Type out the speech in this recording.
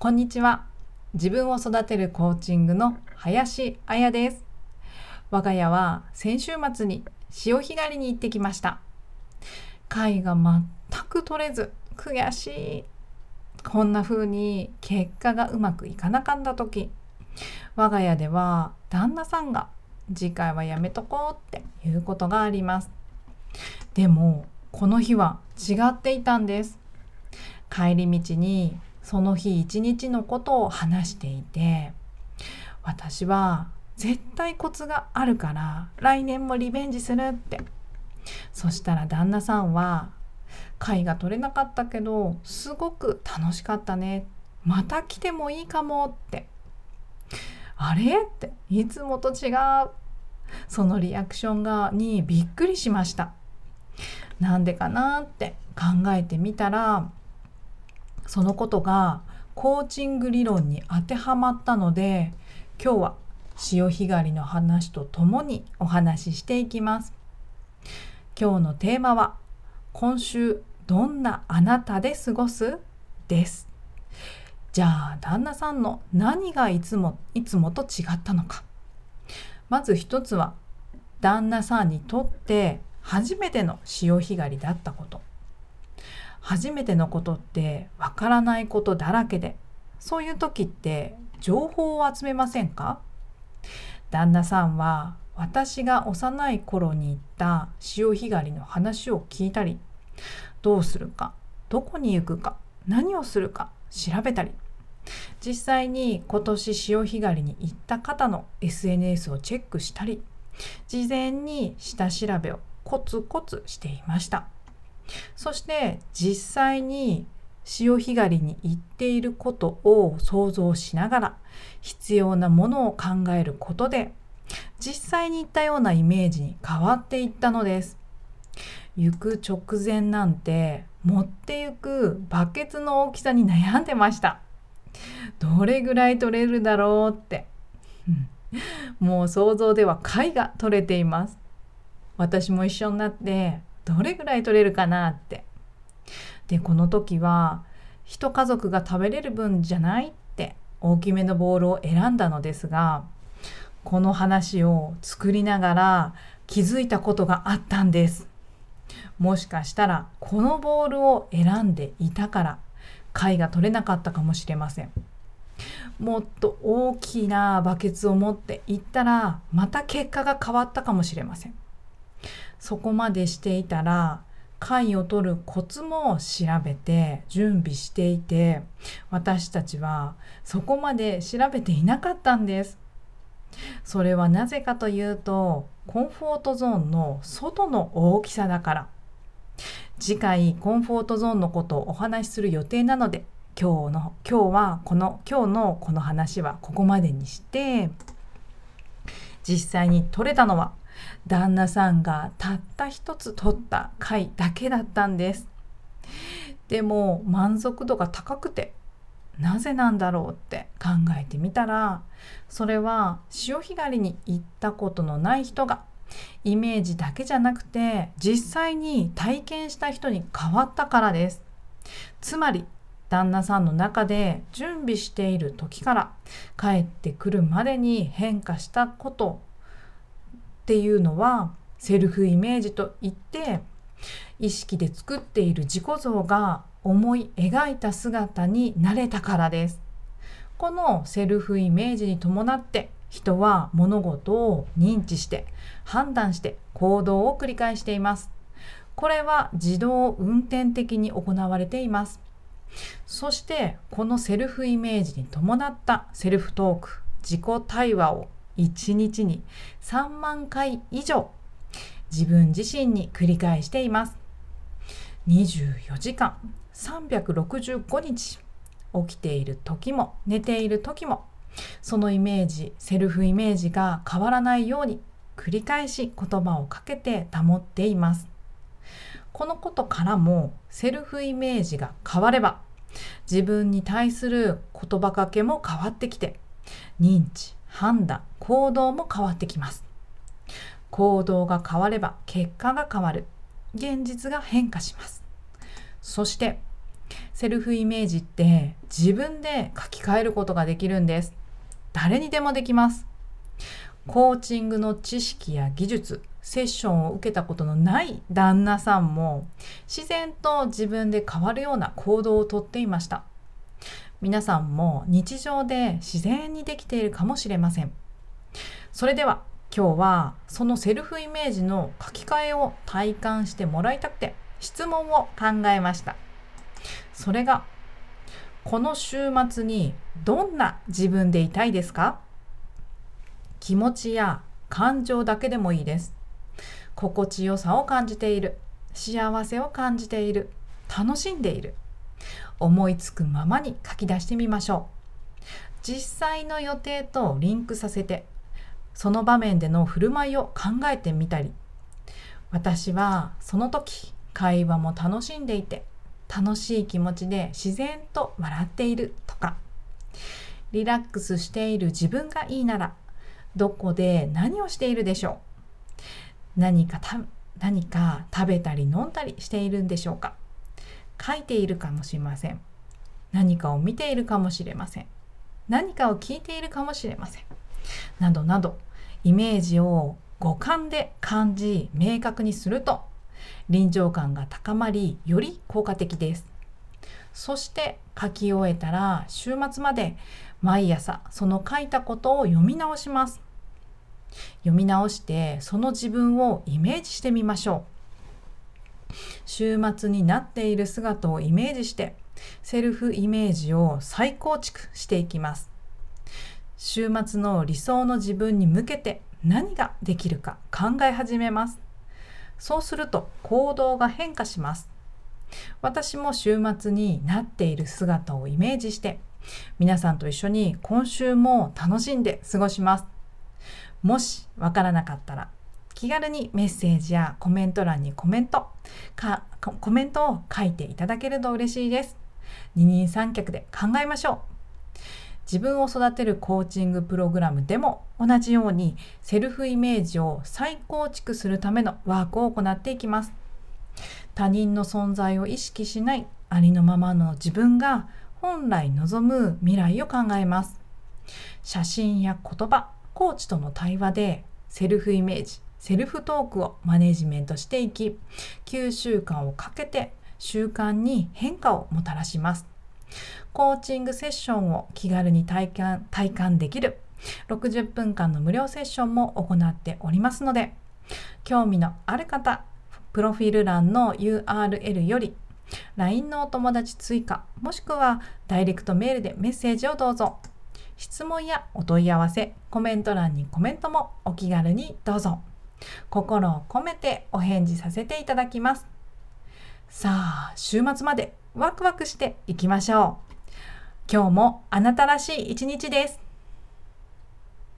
こんにちは。自分を育てるコーチングの林彩です。我が家は先週末に潮干狩りに行ってきました。貝が全く取れず悔しい。こんな風に結果がうまくいかなかった時我が家では旦那さんが次回はやめとこうっていうことがあります。でもこの日は違っていたんです。帰り道にその日一日のことを話していて私は絶対コツがあるから来年もリベンジするって。そしたら旦那さんは貝が取れなかったけどすごく楽しかったね。また来てもいいかもって。あれっていつもと違う。そのリアクションがにびっくりしました。なんでかなって考えてみたらそのことがコーチング理論に当てはまったので今日は潮干狩りの話とともにお話ししていきます。今日のテーマは今週どんなあなたで過ごす？です。じゃあ旦那さんの何がいつもいつもと違ったのか。まず一つは旦那さんにとって初めての潮干狩りだったこと。初めてのことってわからないことだらけでそういう時って情報を集めませんか？旦那さんは私が幼い頃に行った潮干狩りの話を聞いたりどうするかどこに行くか何をするか調べたり実際に今年潮干狩りに行った方の SNS をチェックしたり事前に下調べをコツコツしていました。そして実際に潮干狩りに行っていることを想像しながら必要なものを考えることで実際に行ったようなイメージに変わっていったのです。行く直前なんて持って行くバケツの大きさに悩んでました。どれぐらい取れるだろうって、もう想像では貝が取れています。私も一緒になってどれぐらい取れるかなって。でこの時は一家族が食べれる分じゃないって大きめのボールを選んだのですがこの話を作りながら気づいたことがあったんです。もしかしたらこのボールを選んでいたから貝が取れなかったかもしれません。もっと大きなバケツを持っていったらまた結果が変わったかもしれません。そこまでしていたら貝を取るコツも調べて準備していて私たちはそこまで調べていなかったんです。それはなぜかというとコンフォートゾーンの外の大きさだから。次回コンフォートゾーンのことをお話しする予定なので今日の今日はこの今日のこの話はここまでにして実際に取れたのは旦那さんがたった一つ取った貝だけだったんです。でも満足度が高くてなぜなんだろうって考えてみたらそれは潮干狩りに行ったことのない人がイメージだけじゃなくて実際に体験した人に変わったからです。つまり旦那さんの中で準備している時から帰ってくるまでに変化したことっていうのはセルフイメージといって意識で作っている自己像が思い描いた姿になれたからです。このセルフイメージに伴って人は物事を認知して判断して行動を繰り返しています。これは自動運転的に行われています。そしてこのセルフイメージに伴ったセルフトーク、自己対話を1日に3万回以上自分自身に繰り返しています。24時間365日起きている時も寝ている時もそのイメージセルフイメージが変わらないように繰り返し言葉をかけて保っています。このことからもセルフイメージが変われば自分に対する言葉かけも変わってきて認知判断行動も変わってきます。行動が変われば結果が変わる。現実が変化します。そしてセルフイメージって自分で書き換えることができるんです。誰にでもできます。コーチングの知識や技術セッションを受けたことのない旦那さんも自然と自分で変わるような行動をとっていました。皆さんも日常で自然にできているかもしれません。それでは今日はそのセルフイメージの書き換えを体感してもらいたくて質問を考えました。それがこの週末にどんな自分でいたいですか？気持ちや感情だけでもいいです。心地よさを感じている。幸せを感じている。楽しんでいる。思いつくままに書き出してみましょう。実際の予定とリンクさせてその場面での振る舞いを考えてみたり私はその時会話も楽しんでいて楽しい気持ちで自然と笑っているとかリラックスしている自分がいいならどこで何をしているでしょう何か何か食べたり飲んだりしているんでしょうか。書いているかもしれません。何かを見ているかもしれません。何かを聞いているかもしれません。などなどイメージを五感で感じ明確にすると臨場感が高まりより効果的です。そして書き終えたら週末まで毎朝その書いたことを読み直します。読み直してその自分をイメージしてみましょう。週末になっている姿をイメージしてセルフイメージを再構築していきます。週末の理想の自分に向けて何ができるか考え始めます。そうすると行動が変化します。私も週末になっている姿をイメージして皆さんと一緒に今週も楽しんで過ごします。もしわからなかったら気軽にメッセージやコメント欄にコメントかコメントを書いていただけると嬉しいです。二人三脚で考えましょう。自分を育てるコーチングプログラムでも同じようにセルフイメージを再構築するためのワークを行っていきます。他人の存在を意識しないありのままの自分が本来望む未来を考えます。写真や言葉コーチとの対話でセルフイメージセルフトークをマネジメントしていき9週間をかけて習慣に変化をもたらします。コーチングセッションを気軽に体感体感できる。60分間の無料セッションも行っておりますので興味のある方プロフィール欄の URL より LINE のお友達追加もしくはダイレクトメールでメッセージをどうぞ。質問やお問い合わせコメント欄にコメントもお気軽にどうぞ。心を込めてお返事させていただきます。さあ週末までワクワクしていきましょう。今日もあなたらしい一日です。